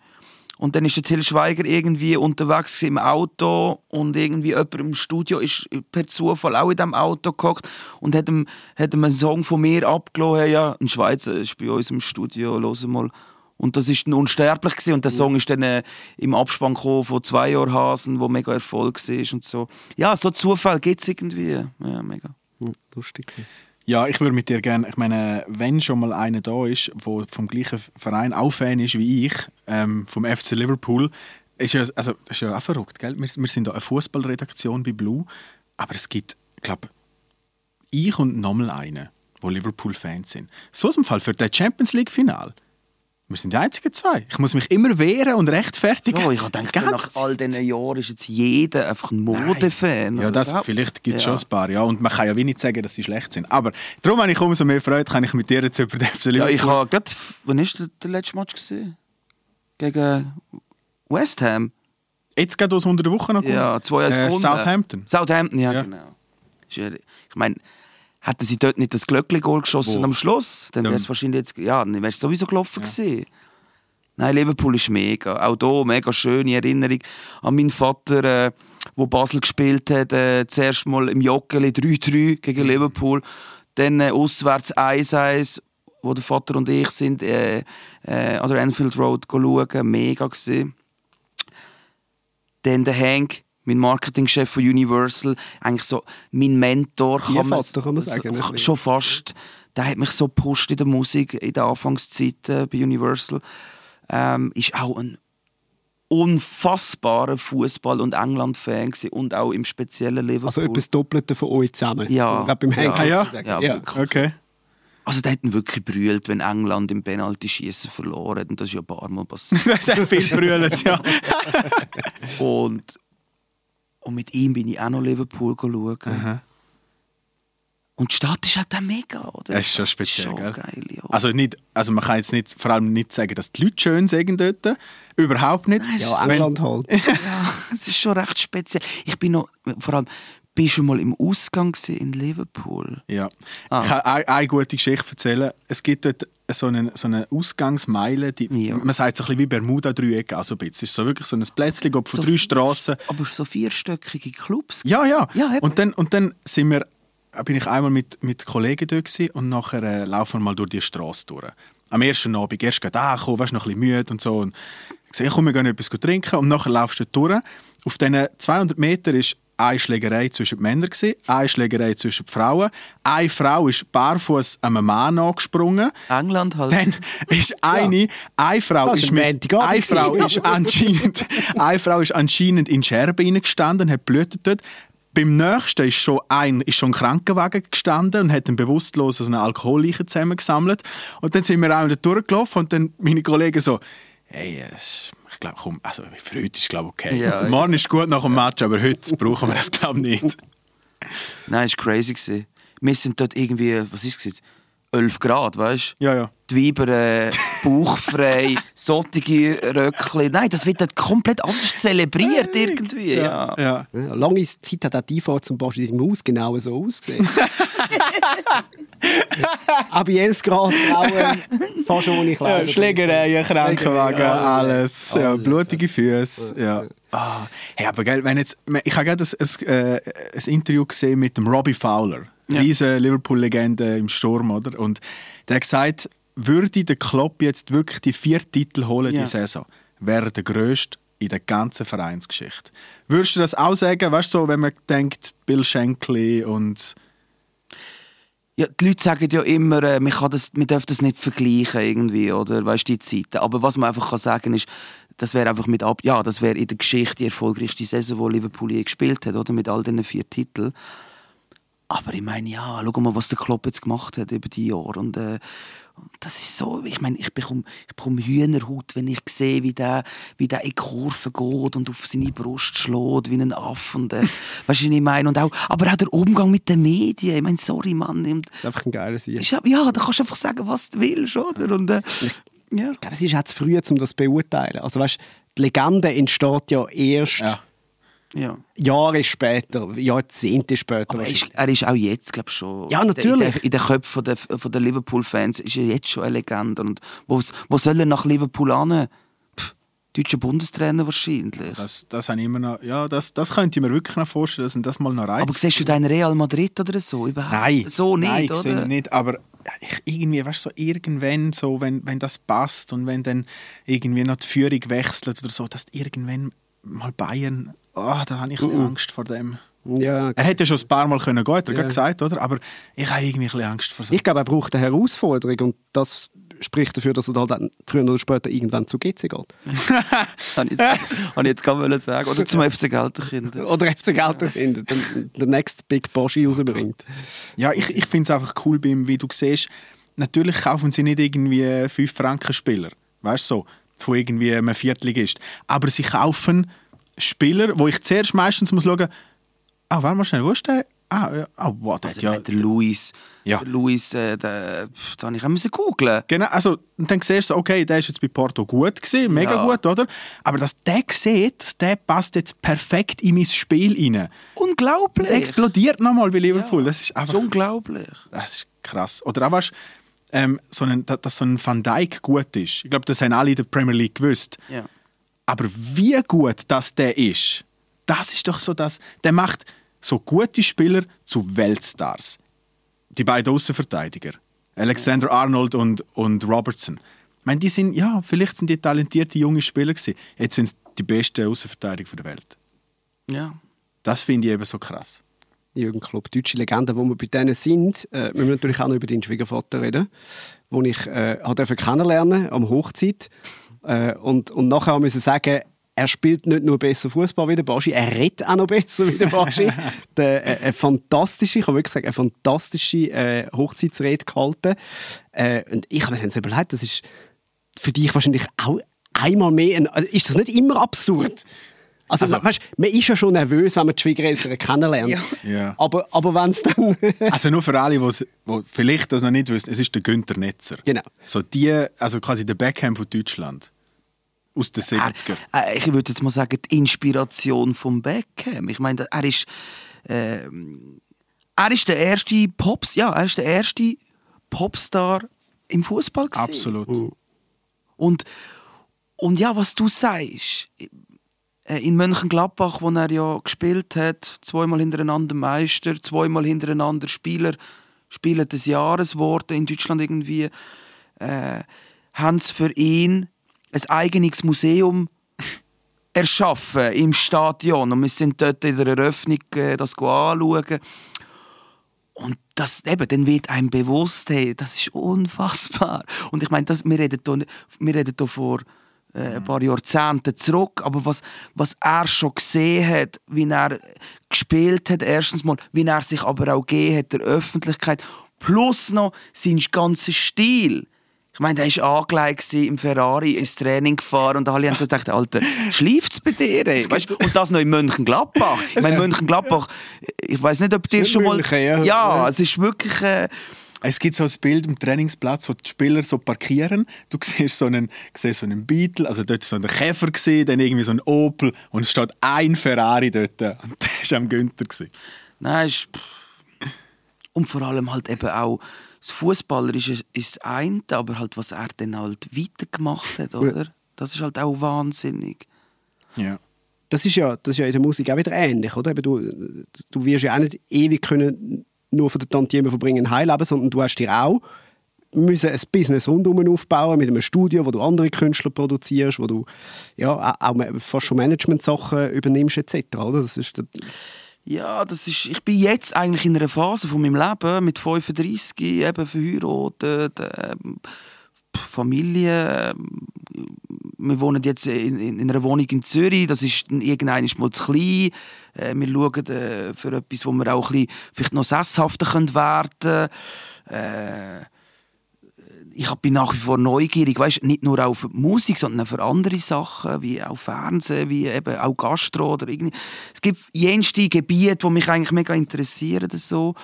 Und dann ist der Till Schweiger irgendwie unterwegs gewesen im Auto und irgendwie jemand im Studio ist per Zufall auch in diesem Auto gehockt und hat ihm, hat ihm einen Song von mir abgelassen. Ja, ein Schweizer ist bei uns im Studio, los mal. Und das ist dann unsterblich gewesen. und der Song ist dann äh, im Abspann gekommen von zwei Jahren Hasen, wo mega Erfolg war und so. Ja, so Zufall gibt es irgendwie. Ja, mega. Lustig. Ja, ich würde mit dir gerne, ich meine, wenn schon mal einer da ist, der vom gleichen Verein auch Fan ist wie ich, ähm, vom FC Liverpool, ist ja, also, ist ja auch verrückt, gell? Wir, wir sind da eine Fußballredaktion bei Blue, aber es gibt, ich glaube, ich und nochmal einen, wo Liverpool-Fans sind. So ist im Fall für das Champions League-Final. Wir sind die einzigen zwei. Ich muss mich immer wehren und rechtfertigen. Oh, ich habe gedacht, Die nach all diesen Jahren ist jetzt jeder einfach ein Modefan. Ja, das, Überhaupt- vielleicht gibt es Ja. schon ein paar, ja. Und man kann ja wie nicht sagen, dass sie schlecht sind. Aber darum habe ich umso mehr Freude, kann ich mit dir jetzt über den FC Ja, ich habe gerade... Wann war der, der letzte Match? Gewesen? Gegen West Ham? Jetzt geht es unter der Woche noch Ja, zwei als äh. Southampton. Southampton, ja, Ja. genau. Ich meine, hätten sie dort nicht das Glöckli-Goal geschossen Wo? am Schluss, dann Ja. wäre es wahrscheinlich jetzt... Ja, dann wäre es sowieso gelaufen gewesen. Nein, Liverpool ist mega. Auch hier mega schöne Erinnerung an meinen Vater, äh, wo Basel gespielt hat. Äh, zuerst mal im Joggeli 3-3 gegen Liverpool. Dann äh, auswärts 1-1, wo der Vater und ich sind äh, äh, an der Anfield Road schauen. Mega gewesen. Dann der Hank, mein Marketingchef von Universal, eigentlich so mein Mentor, Ihr man, Vater, kann man sagen, so- schon fast. Der hat mich so gepusht in der Musik in der Anfangszeit äh, bei Universal. Ähm, ist auch ein unfassbarer Fußball- und England-Fan und auch im speziellen Liverpool. Also etwas Doppelte von euch zusammen. Ja. Ich beim Ja. Henk ja? kann. Ja, ja. wirklich. Okay. Also der hat ihn wirklich brüllt, wenn England im Penalty-Schießen verloren hat. Und das ist ja ein paar Mal passiert. <laughs> Das hat viel brüllt, ja. und, und mit ihm bin ich auch noch Liverpool schauen. Und die Stadt ist halt auch mega, oder? Das ist schon speziell, Schon gell? geil, ja. Also, nicht, also man kann jetzt nicht, vor allem nicht sagen, dass die Leute schön sind dort. Überhaupt nicht. Ja, Wenn- England halt. <laughs> ja, es ist schon recht speziell. Ich bin noch, vor allem, bist du mal im Ausgang in Liverpool? Ja. Ah. Ich kann eine, eine gute Geschichte erzählen. Es gibt dort so eine, so eine Ausgangsmeile, die, Ja. man sagt so ein bisschen wie Bermuda-Dreieck, also ein bisschen. Es ist so wirklich so ein Plätzchen, von So- drei Strassen. Aber so vierstöckige Clubs. Ja, ja. Ja, eben. und, dann, und dann sind wir, bin ich einmal mit, mit Kollegen dort gewesen, und nachher äh, laufen wir mal durch die Straße durch. Am ersten Abend, erst gerade, komm, weißt, noch ein bisschen müde und so. Und ich sage, komm, wir gehen etwas trinken. Und nachher laufst du durch. Auf diesen 200 Metern ist eine Schlägerei zwischen den Männern, eine Schlägerei zwischen den Frauen. Eine Frau ist barfuß einem Mann angesprungen. England halt. Dann ist <laughs> eine, eine Frau Das ist mit, eine Frau ist anscheinend, <laughs> eine Frau ist anscheinend in Scherben hineingestanden, hat blutet dort. Beim nächsten ist schon ein, ist schon ein Krankenwagen gestanden und hat einen bewusstlosen so einen Alkoholleichen zusammengesammelt. Und dann sind wir auch wieder durchgelaufen und dann meine Kollegen so, hey, äh, ich glaube, komm, also für heute ist glaube okay. Ja. Morgen ist gut nach dem Match, aber heute brauchen wir das glaube ich nicht. Nein, es war crazy. Wir sind dort irgendwie, was ist es? 11 Grad, weißt du? Ja, ja. Die Weiber äh, <laughs> bauchfrei, sottige Röckchen. Nein, das wird dort komplett anders zelebriert irgendwie. Ja. ja. Ja, lange Zeit hat auch die Einfahrt zum Beispiel in seinem Haus genau so ausgesehen. <laughs> Auch bei 11 Grad Frauen fast ohne Kleider. Ja, Schlägereien, Krankenwagen, alles. alles. Ja, blutige Füße. Ja. Ah, hey, aber gell, wenn jetzt, ich habe gerade ein, ein, äh, ein Interview gesehen mit dem Robbie Fowler, Ja. riesen Liverpool-Legende im Sturm, oder? Und der hat gesagt, würde der Klopp jetzt wirklich die vier Titel holen Ja. die Saison, wäre er der grösste in der ganzen Vereinsgeschichte. Würdest du das auch sagen, weißt du, so, wenn man denkt, Bill Shankly und Ja, die Leute sagen ja immer, äh, man, kann das, man darf das nicht vergleichen irgendwie, oder? Weißt du, die Zeiten. Aber was man einfach kann sagen ist, das wäre einfach mit ab, ja, das wäre in der Geschichte die erfolgreichste Saison, die Liverpool je gespielt hat, oder? Mit all diesen vier Titeln. Aber ich meine, ja, schau mal, was der Klopp jetzt gemacht hat über die Jahre. Und, äh, und das ist so, ich meine, ich bekomme, ich bekomme Hühnerhaut, wenn ich sehe, wie der, wie der in die Kurve geht und auf seine Brust schlägt, wie ein Affe. Und, äh, <laughs> weißt du, was ich meine? Und auch, aber auch der Umgang mit den Medien. Ich meine, sorry, Mann. Und, Das ist einfach ein geiler Sieg. ist, ja, ja, da kannst du einfach sagen, was du willst, oder? Und, äh, ja. Ich glaube, es ist auch zu früh, um das zu beurteilen. Also, weißt, die Legende entsteht ja erst ja. Ja. Jahre später, Jahrzehnte später. Aber er ist, er ist auch jetzt, glaube ich, schon. Ja, In natürlich. den, in den Köpfen der, von der Liverpool-Fans ist er jetzt schon eine Legende. Und wo, wo soll er nach Liverpool an? Pff, Deutscher Bundestrainer wahrscheinlich. Das, das habe ich immer noch, ja, das, das könnte ich mir wirklich noch vorstellen, dass das mal noch reizt. Aber siehst du deinen Real Madrid oder so? Überhaupt? Nein, So nicht, nein, ich sehe oder? ihn nicht. Aber ich, irgendwie, weißt du, so irgendwann, so, wenn, wenn das passt und wenn dann irgendwie noch die Führung wechselt oder so, dass irgendwann mal Bayern, oh, da habe ich ein bisschen Angst vor dem. Ja, Er hätte ja schon ein paar Mal können gehen, hat er Ja. gesagt, oder? Aber ich habe irgendwie ein bisschen Angst vor so. ich glaube, er braucht eine Herausforderung und das spricht dafür, dass er da dann früher oder später irgendwann zu GC geht. <laughs> Habe ich jetzt, gerade wollen sagen. Oder zum FC Gelterkinder. Oder FC Geld findet, den, den next Big Boschi rausbringt. Ja, ich, ich finde es einfach cool bei ihm, wie du siehst, natürlich kaufen sie nicht irgendwie 5 Franken Spieler. weißt du, so, von irgendwie einem Viertligist. Aber sie kaufen Spieler, wo ich zuerst meistens muss schauen, ah, warte mal schnell, wo ist der? Ah, ja, ah wow, der Also, ja... ja. der Luis, Ja. der Luis, äh, pff, da habe ich auch googlen. Genau, also und dann siehst du, okay, der ist jetzt bei Porto gut gewesen, mega Ja. gut, oder? Aber dass der sieht, der passt jetzt perfekt in mein Spiel rein. Unglaublich. Explodiert nochmal bei Liverpool. Das ist Das einfach ist unglaublich. Das ist krass. Oder auch weißt, ähm, so ein, dass, dass so ein Van Dijk gut ist. Ich glaube, das haben alle in der Premier League gewusst. Ja. Aber wie gut das der ist, das ist doch so das. Der macht so gute Spieler zu Weltstars. Die beiden Außenverteidiger. Alexander Arnold und, und Robertson. Ich meine, die sind, ja, vielleicht sind die talentierte junge Spieler gewesen. Jetzt sind es die besten Außenverteidiger der Welt. ja. Das finde ich eben so krass. Jürgen Klopp, deutsche Legende, wo wir bei denen sind. Äh, wir müssen natürlich auch noch über deinen Schwiegervater reden, den ich äh, kennenlernen am Hochzeit. Äh, und, und nachher haben wir sagen, er spielt nicht nur besser Fußball wie der Baschi, er redet auch noch besser wie der Baschi. <laughs> der, äh, eine fantastische, ich kann wirklich sagen, eine fantastische äh, Hochzeitsrede gehalten. Äh, und ich habe mir dann so überlegt, das ist für dich wahrscheinlich auch einmal mehr, ein, also ist das nicht immer absurd? Also, Also- weißt, man ist ja schon nervös, wenn man die Schwiegereltern kennenlernt. Ja. Ja. Aber, aber wenn es dann... <laughs> Also nur für alle, die vielleicht das noch nicht wissen, es ist der Günther Netzer. Genau. So die, also quasi der Beckham von Deutschland. Aus den 70er. Äh, ich würde jetzt mal sagen, die Inspiration vom Beckham. Ich meine, er ist, äh, er ist der erste Pops, ja, er ist der erste Popstar im Fußball gewesen. Absolut. Und, und ja, was du sagst, äh, in Mönchengladbach, wo er ja gespielt hat, zweimal hintereinander Meister, zweimal hintereinander Spieler, Spieler des Jahres geworden in Deutschland irgendwie, äh, haben sie für ihn ein eigenes Museum <laughs> erschaffen im Stadion. Und wir sind dort in der Eröffnung äh, das anschauen. Und das, eben, dann wird einem bewusst, hey, das ist unfassbar. Und ich meine, das, wir reden hier, wir reden hier vor äh, ein paar Jahrzehnten zurück, aber was, was er schon gesehen hat, wie er gespielt hat, erstens mal, wie er sich aber auch gegeben hat der Öffentlichkeit, plus noch sein ganzer Stil. Ich meine, der war angelegt im Ferrari ins Training gefahren und alle haben so gedacht, Alter, schläft es bei dir? Ey? Weißt, und das noch in Mönchengladbach. Ich meine, Mönchengladbach, ich weiß nicht, ob dir schon mal... München, ja. ja, es ist wirklich... Äh, Es gibt so ein Bild am Trainingsplatz, wo die Spieler so parkieren. Du <laughs> siehst so einen, siehst so einen Beetle, also dort war so ein Käfer, gewesen, dann irgendwie so ein Opel und es steht ein Ferrari dort. Und <laughs> der war am Günther. gewesen. Nein, ist, und vor allem halt eben auch das Fußballer ist, ist das eine, aber halt was er dann halt weitergemacht hat, oder? Das ist halt auch wahnsinnig. Ja. das ist ja, das ist ja in der Musik auch wieder ähnlich, oder? Eben, du, du wirst ja auch nicht ewig können nur von der Tantiemen verbringen heileben, sondern du hast dir auch müssen ein Business rundum aufbauen mit einem Studio, wo du andere Künstler produzierst, wo du ja auch fast schon Management-Sachen übernimmst etc. Oder? Das ist Ja, das ist, ich bin jetzt eigentlich in einer Phase von meinem Leben mit 35, eben verheiratet, ähm, Familie. ähm, Wir wohnen jetzt in, in, in einer Wohnung in Zürich, das ist dann irgendwann ist mal zu klein. Äh, wir schauen äh, für etwas, wo wir auch ein bisschen, vielleicht noch sesshafter können werden können. Äh, ich bin nach wie vor neugierig, weißt, nicht nur auf Musik, sondern auch für andere Sachen, wie auch Fernsehen, wie eben auch Gastro oder irgendwie. Es gibt jenste Gebiete, die mich eigentlich mega interessieren. So.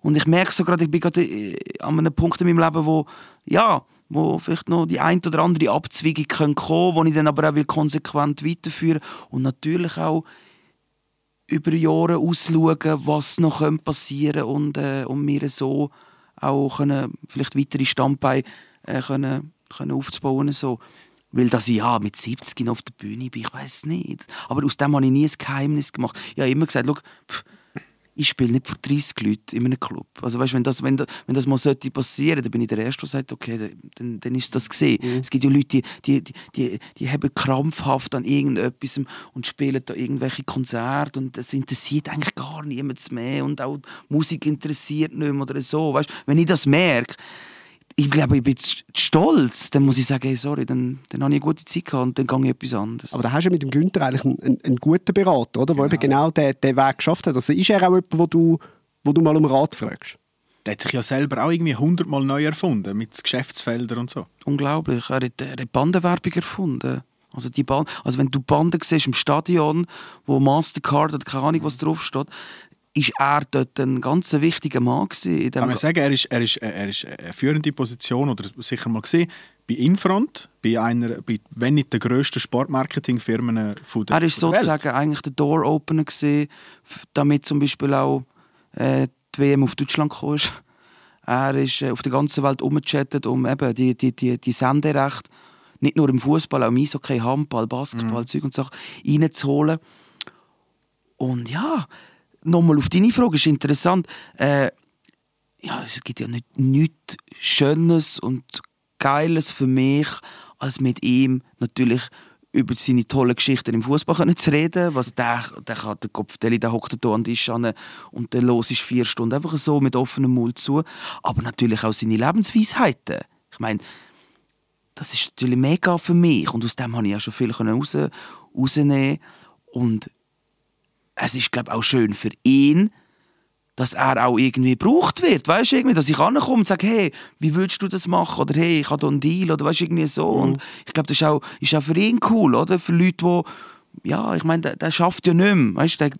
Und ich merke so gerade, ich bin gerade an einem Punkt in meinem Leben, wo, ja, wo vielleicht noch die ein oder andere Abzweigung können kommen die ich dann aber auch will konsequent weiterführen Und natürlich auch über Jahre ausschauen, was noch passieren könnte und, äh, und mir so auch können, vielleicht weitere Standbeine äh, können, können aufzubauen. So. Weil dass ich ja, mit 70 noch auf der Bühne bin, ich weiß nicht. Aber aus dem habe ich nie ein Geheimnis gemacht. Ich habe immer gesagt, schau, pff, ich spiele nicht vor 30 Leuten in einem Club. Also weißt, wenn, das, wenn, das, wenn das mal sollte passieren dann bin ich der Erste, der sagt, okay, dann, dann ist das gesehen. Es gibt ja Leute, die, die, die, die, die haben krampfhaft an irgendetwas und spielen da irgendwelche Konzerte und das interessiert eigentlich gar niemand mehr und auch Musik interessiert nicht mehr oder so. Weißt, wenn ich das merke, ich glaube, ich bin zu stolz, dann muss ich sagen, hey, sorry, dann, dann habe ich eine gute Zeit gehabt und dann gehe ich etwas anderes. aber da hast du ja mit dem Günther eigentlich einen, einen, einen guten Berater, oder? Der eben genau den, den Weg geschafft hat. Also ist er auch jemand, wo du, wo du mal um Rat fragst? der hat sich ja selber auch irgendwie hundertmal neu erfunden, mit Geschäftsfeldern und so. Unglaublich. Er hat, er hat Bandenwerbung erfunden. Also, die Band, also wenn du Banden siehst im Stadion, wo Mastercard oder keine Ahnung was draufsteht, ist er dort ein ganz wichtiger Mann gewesen. Kann man sagen, er ist, er ist, er ist eine führende Position, oder sicher mal gesehen, bei Infront, bei einer, bei, wenn nicht der grössten Sportmarketingfirmen von der Er ist sozusagen Welt. eigentlich der Door-Opener gewesen, damit zum Beispiel auch äh, die WM auf Deutschland kam. Er ist äh, auf der ganzen Welt umgechattet, um eben die, die, die, die Senderechte nicht nur im Fußball, auch im Eishockey, Handball, Basketball, mhm. Zeug und Sachen reinzuholen. Und ja, nochmal auf deine Frage, ist interessant. Äh, ja, es gibt ja nicht nichts Schönes und Geiles für mich, als mit ihm natürlich über seine tollen Geschichten im Fußball zu reden. Was der, der hat der Kopfdeli, der hockt da an den Tisch und der los ist vier Stunden einfach so mit offenem Mund zu. Aber natürlich auch seine Lebensweisheiten. Ich meine, das ist natürlich mega für mich und aus dem habe ich ja schon viel raus, rausnehmen und es ist glaube auch schön für ihn, dass er auch irgendwie gebraucht wird, weißt irgendwie, dass ich ankomme und sage, hey, wie würdest du das machen oder hey, ich habe da einen Deal oder weißt irgendwie so mhm. und ich glaube, das ist auch, ist auch für ihn cool, oder, für Leute, die ja, ich meine, der, der schafft ja nicht mehr, weißt, der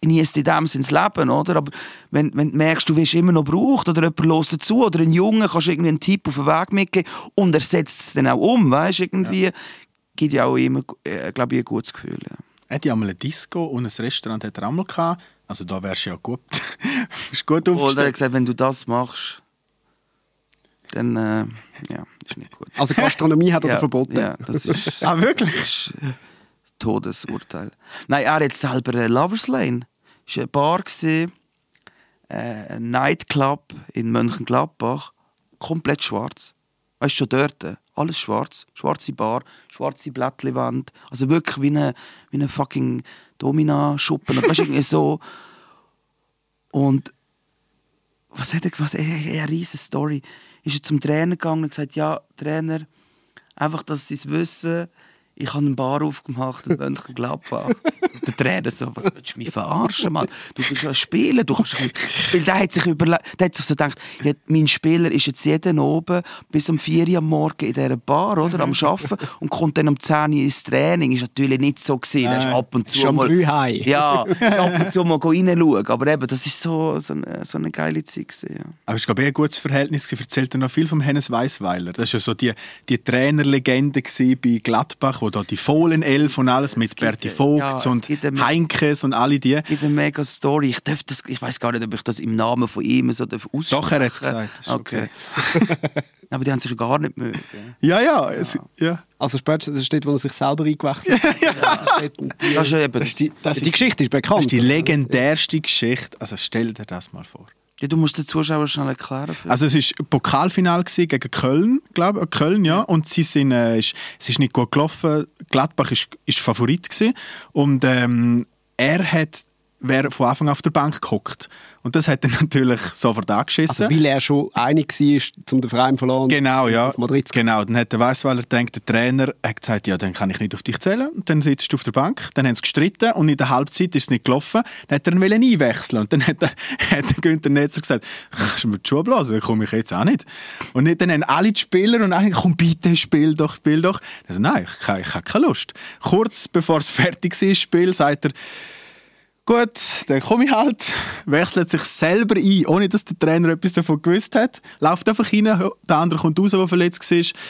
genießt in dem Sinne das Leben, oder? Aber wenn, wenn du merkst, du wirst immer noch gebraucht oder jemand los dazu oder ein Junge, kannst du irgendwie einen Tipp auf den Weg mitgeben und er setzt es dann auch um, weißt irgendwie, ja. gibt ja auch immer, äh, glaube ich, ein gutes Gefühl. Ja. Er hatte einmal eine Disco und ein Restaurant hat er einmal gehabt. Also da wärst du ja gut, <laughs> bist gut aufgestellt. Oder er hat gesagt, wenn du das machst, dann äh, ja, ist nicht gut. Also Gastronomie hat er <laughs> ja, verboten? Ja, das ist... <laughs> ah, wirklich? Das ist Todesurteil. Nein, er hat selber äh, Lovers Lane. Es war eine Bar, gewesen, äh, ein Nightclub in Mönchengladbach. Komplett schwarz. Weißt du, schon dort, alles schwarz. Schwarze Bar, schwarze Blättchenwand. Also wirklich wie eine, wie eine fucking Domina-Schuppen. weißt du, irgendwie so. Und was hat er, was, eine, eine riesige Story. Ist er zum Trainer gegangen und gesagt, ja, Trainer, einfach, dass sie es wissen, ich habe einen Bar aufgemacht <laughs> in Mönchengladbach. Der Trainer so, was willst du mich verarschen, Mann? Du bist ja ein Spieler, du kannst Weil der hat sich überlegt, der hat sich so gedacht, ja, mein Spieler ist jetzt jeden oben bis um 4 Uhr am Morgen in dieser Bar, oder, am Arbeiten <laughs> und kommt dann um 10 Uhr ins Training. Ist natürlich nicht so gewesen. <laughs> Ist ab und zu schon mal, drei Ja, ab und zu mal reinschauen. Aber eben, das ist so, so, eine, so eine geile Zeit gewesen, ja. Aber es ich, ein gutes Verhältnis. Sie erzählt noch viel vom Hennes Weisweiler. Das war ja so die, die Trainerlegende bei Gladbach, wo da die Fohlenelf und alles mit Berti Vogts ja, und Heinkes und alle die. Es gibt eine mega Story. Ich, darf das, ich weiß gar nicht, ob ich das im Namen von ihm so aussprechen Doch, er hat es gesagt. okay. okay. <laughs> Aber die haben sich gar nicht mögen. Ja, ja. Es, ja. Also spätestens steht, wo er sich selber eingewechselt hat. ja. die, das ist das die, das die Geschichte ist bekannt. Das ist die legendärste Geschichte. Also stell dir das mal vor. Ja, du musst den Zuschauern schnell erklären. Also es war Pokalfinal gegen Köln, glaube ich. Köln, ja. Und sie sind, äh, ist, es ist nicht gut gelaufen. Gladbach war Favorit gewesen. Und ähm, er hat wäre von Anfang an auf der Bank gehockt. Und das hat er <laughs> natürlich sofort angeschissen. Also, weil er schon einig war, um den Verein verloren Genau, ja. Madrid genau. Dann hat der Weissweiler gedacht, der Trainer hat gesagt, ja, dann kann ich nicht auf dich zählen. Und dann sitzt du auf der Bank. Dann haben sie gestritten und in der Halbzeit ist es nicht gelaufen. Dann hat er ihn einwechseln Und dann hat, der, <laughs> hat Günther Netzer gesagt, kannst du mir die Schuhe blasen? Dann komme ich jetzt auch nicht. Und dann haben alle die Spieler und alle, komm bitte, spiel doch, spiel doch. Also nein, ich, ich, ich habe keine Lust. Kurz bevor es fertig war, das Spiel, sagt er, Gut, dann komme ich halt, wechselt sich selber ein, ohne dass der Trainer etwas davon gewusst hat. Läuft einfach rein, der andere kommt raus, der verletzt war,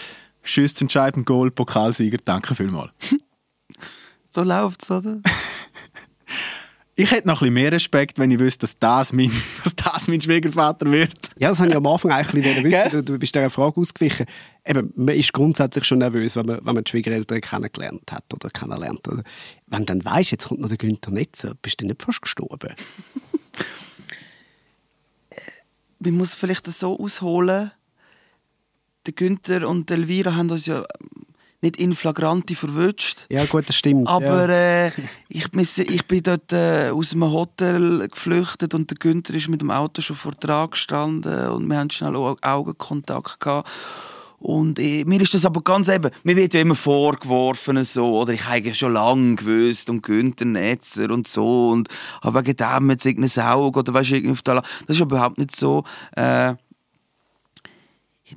schießt entscheidend Goal, Pokalsieger, danke vielmals. <laughs> so läuft es, oder? <laughs> Ich hätte noch ein bisschen mehr Respekt, wenn ich wüsste, dass das mein, <laughs> dass das mein Schwiegervater wird. Ja, das habe ich am Anfang eigentlich wissen. Du, du bist dieser Frage ausgewichen. Eben, man ist grundsätzlich schon nervös, wenn man, wenn man die Schwiegereltern kennengelernt hat oder kennenlernt. Oder wenn du dann weißt, jetzt kommt noch der Günther Netzer, bist du nicht fast gestorben? man muss vielleicht das so ausholen. Der Günther und Elvira haben uns ja nicht in flagranti verwünscht. Ja, gut, das stimmt. Aber ja. äh, ich, ich bin dort äh, aus einem Hotel geflüchtet und der Günther ist mit dem Auto schon vor dran gestanden und wir hatten schnell Augenkontakt gehabt. Und äh, mir ist das aber ganz eben, mir wird ja immer vorgeworfen so, oder ich habe schon lange gewusst und Günther Netzer und so und habe wegen dem jetzt irgendein Auge oder weißt du, irgendwie auf der Das ist überhaupt nicht so. Äh,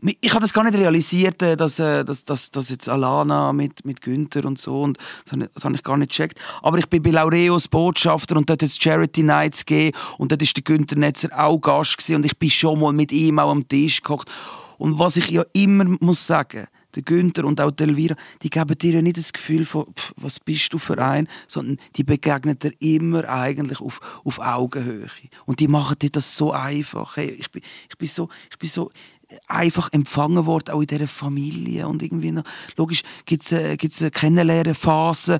ich habe das gar nicht realisiert, äh, dass, äh, dass, dass, dass jetzt Alana mit, mit Günther und so, und das habe, ich, das habe ich gar nicht gecheckt. Aber ich bin bei Laureus Botschafter und dort hat es Charity Nights gegeben und dort war der Günther Netzer auch Gast gewesen, und ich bin schon mal mit ihm auch am Tisch gekocht. Und was ich ja immer muss sagen, der Günther und auch Elvira, die geben dir ja nicht das Gefühl von, pff, was bist du für ein, sondern die begegnen dir immer eigentlich auf, auf Augenhöhe. Und die machen dir das so einfach. Hey, ich, bin, ich, bin so, ich bin so einfach empfangen worden, auch in dieser Familie. Und irgendwie noch, logisch gibt es äh, gibt's eine Kennenlernphase,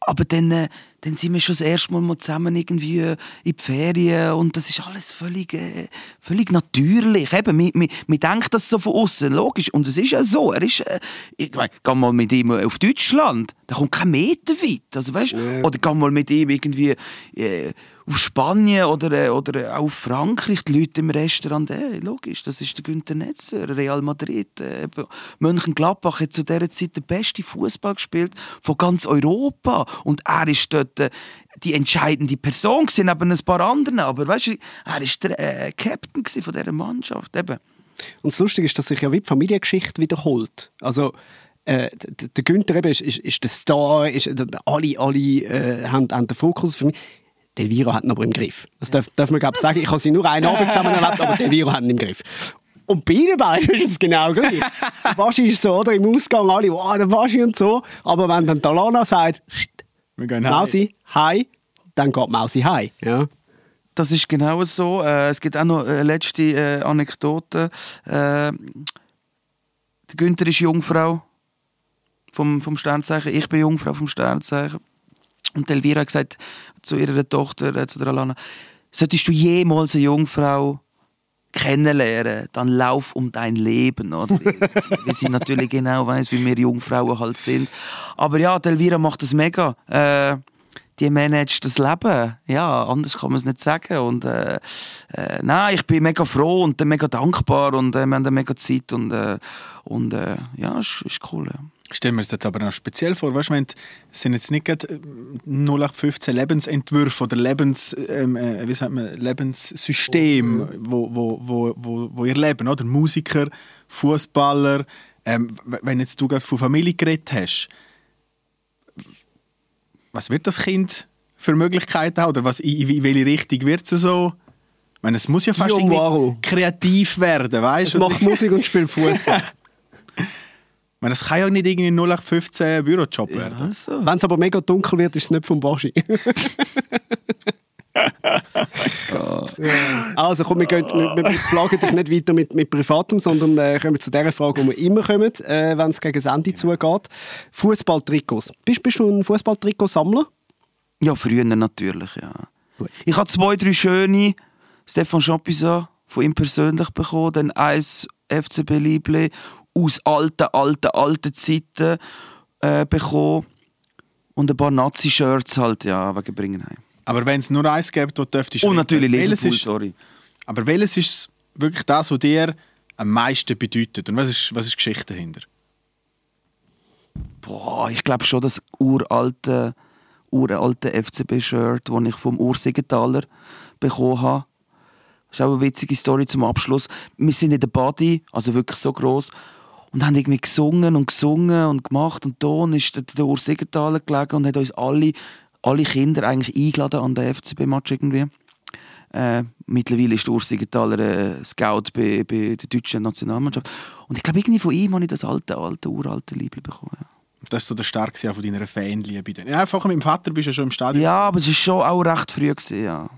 aber dann, äh, dann sind wir schon das erste Mal zusammen irgendwie äh, in die Ferien und das ist alles völlig, äh, völlig natürlich. Eben, man, man, man denkt das so von außen, logisch. Und es ist ja so. Er ist, äh, ich meine, geh mal mit ihm auf Deutschland, da kommt kein Meter weit. Also, weißt? Ja. Oder geh mal mit ihm irgendwie äh, auf Spanien oder, äh, oder auf Frankreich, die Leute im Restaurant, äh, logisch, das ist der Günther Netzer, Real Madrid, äh, Mönchengladbach hat zu dieser Zeit den besten Fußball gespielt von ganz Europa und er ist dort äh, die entscheidende Person gewesen, neben ein paar anderen, aber weißt du, er ist der äh, Captain von dieser Mannschaft, eben. Und das Lustige ist, dass sich ja wie die Familiengeschichte wiederholt. Also äh, der Günther eben ist, ist, ist der Star, ist, alle, alle äh, haben, haben den Fokus. Für mich Elvira hat ihn aber im Griff. Das darf, darf man glaube ich sagen. Ich habe sie nur einen Abend zusammen erlebt, aber Elvira hat ihn im Griff. Und bei ihnen beiden ist es genau gleich. <laughs> Waschi ist so, oder? Im Ausgang alle, wow, der Waschi und so. Aber wenn dann Talana sagt, wir gehen Mausi, hi, dann geht Mausi hi. Ja. Das ist genau so. Äh, es gibt auch noch eine letzte äh, Anekdote. Äh, Günther ist Jungfrau vom, vom Sternzeichen. Ich bin Jungfrau vom Sternzeichen. Und Elvira hat gesagt zu ihrer Tochter, äh, zu der Alana, solltest du jemals eine Jungfrau kennenlernen, dann lauf um dein Leben. Oder? Weil <laughs> sie natürlich genau weiß, wie wir Jungfrauen halt sind. Aber ja, Elvira macht das mega. Äh, die managt das Leben. Ja, anders kann man es nicht sagen. Und äh, äh, nein, ich bin mega froh und mega dankbar und äh, wir haben mega Zeit und, äh, und äh, ja, ist, ist cool. Ja. Ich stelle mir das jetzt aber noch speziell vor, weißt, wenn, es sind jetzt nicht 0815 Lebensentwürfe oder Lebens, ähm, äh, wie sagt man, Lebenssystem, wo, wo, wo, wo, wo ihr lebt, oder? Musiker, Fußballer, ähm, wenn jetzt du gerade von Familie geredet hast, was wird das Kind für Möglichkeiten haben oder was, in, in welche Richtung wird es so? Ich meine, es muss ja fast kreativ werden, weißt du? Macht Musik und spielt Fußball. <laughs> meine, es kann ja nicht irgendwie 0815 Bürojob werden. Ja, also. Wenn es aber mega dunkel wird, ist es nicht vom Baschi. <laughs> also komm, wir, gehen, wir, wir plagen dich nicht weiter mit, mit Privatem, sondern äh, kommen zu der Frage, die wir immer kommen, äh, wenn es gegen das Ende zugeht. Fußballtrikots. Bist, bist du ein Fußballtrikotsammler? Ja, früher natürlich, ja. Gut. Ich habe zwei, drei schöne Stefan Champisa von ihm persönlich bekommen, dann eins FCB Liebling aus alten, alten, alten Zeiten äh, bekommen. Und ein paar Nazi-Shirts halt, ja, wegen Bringenheim. Aber wenn es nur eins gibt, dann dürftest du... Und natürlich Liverpool, ist, sorry. Aber welches ist wirklich das, was dir am meisten bedeutet? Und was ist, was ist die Geschichte dahinter? Boah, ich glaube schon das uralte, uralte FCB-Shirt, das ich vom Urs Siegenthaler bekommen habe. Das ist auch eine witzige Story zum Abschluss. Wir sind in der Body, also wirklich so groß und haben irgendwie gesungen und gesungen und gemacht und Ton ist der, der Urs Siegenthaler gelegen und hat uns alle, alle Kinder eigentlich eingeladen an den FCB-Match irgendwie. Äh, mittlerweile ist der Urs Siegenthaler äh, Scout bei, bei der deutschen Nationalmannschaft. Und ich glaube, irgendwie von ihm habe ich das alte, alte, uralte Liebling bekommen. Ja. Das ist so der Starke von deiner Fanliebe. Ja, einfach mit dem Vater bist du ja schon im Stadion. Ja, aber es war schon auch recht früh. Gewesen, ja.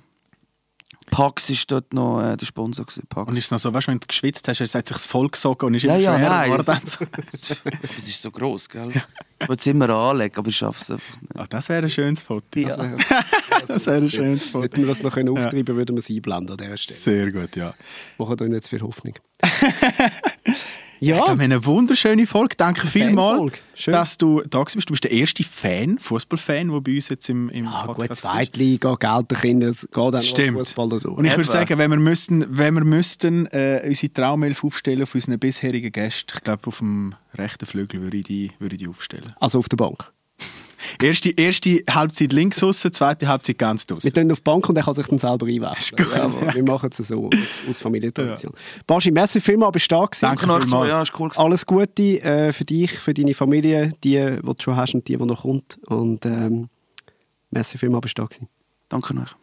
Pax war dort noch äh, der Sponsor. Gewesen, Pax. Und ist es noch so, weißt, wenn du geschwitzt hast, hat sich das voll gesogen und ist ja, immer ja, schwerer geworden. <laughs> es ist so gross, gell? Ich würde es immer anlegen, aber ich schaffe es einfach nicht. Ach, das wäre ein schönes Foto. Ja. das <laughs> <laughs> wäre ein schönes Foto. Wenn wir das noch auftreiben können, würden wir es einblenden an dieser Stelle. Sehr gut, ja. Machen wir jetzt viel Hoffnung. Ja. Da haben wir eine wunderschöne Folge. Danke vielmals, dass du da bist. Du bist der erste Fan, Fußballfan, der bei uns jetzt im, im Ah, gut, Podcast ist. Zweitliga, Gelderkinder, es geht auch Stimmt. Fußball durch. Und ich würde sagen, wenn wir müssten, wenn wir müssten äh, unsere Traumelf aufstellen auf unseren bisherigen Gästen, ich glaube, auf dem rechten Flügel würde ich die, würde ich die aufstellen. Also auf der Bank. Erste, erste Halbzeit links aussen, zweite Halbzeit ganz Wir draussen. gehen auf die Bank und er kann sich dann selber einwechseln. Ist gut, Ja, ja. wir machen es so aus, aus Familientradition. Baschi, merci vielmals, bist du da gewesen. Danke vielmals. ja, ist cool. gewesen. Alles Gute äh, für dich, für deine Familie, die, die du schon hast und die, die noch kommt. Und ähm, merci vielmals, bist du da gewesen. Danke euch.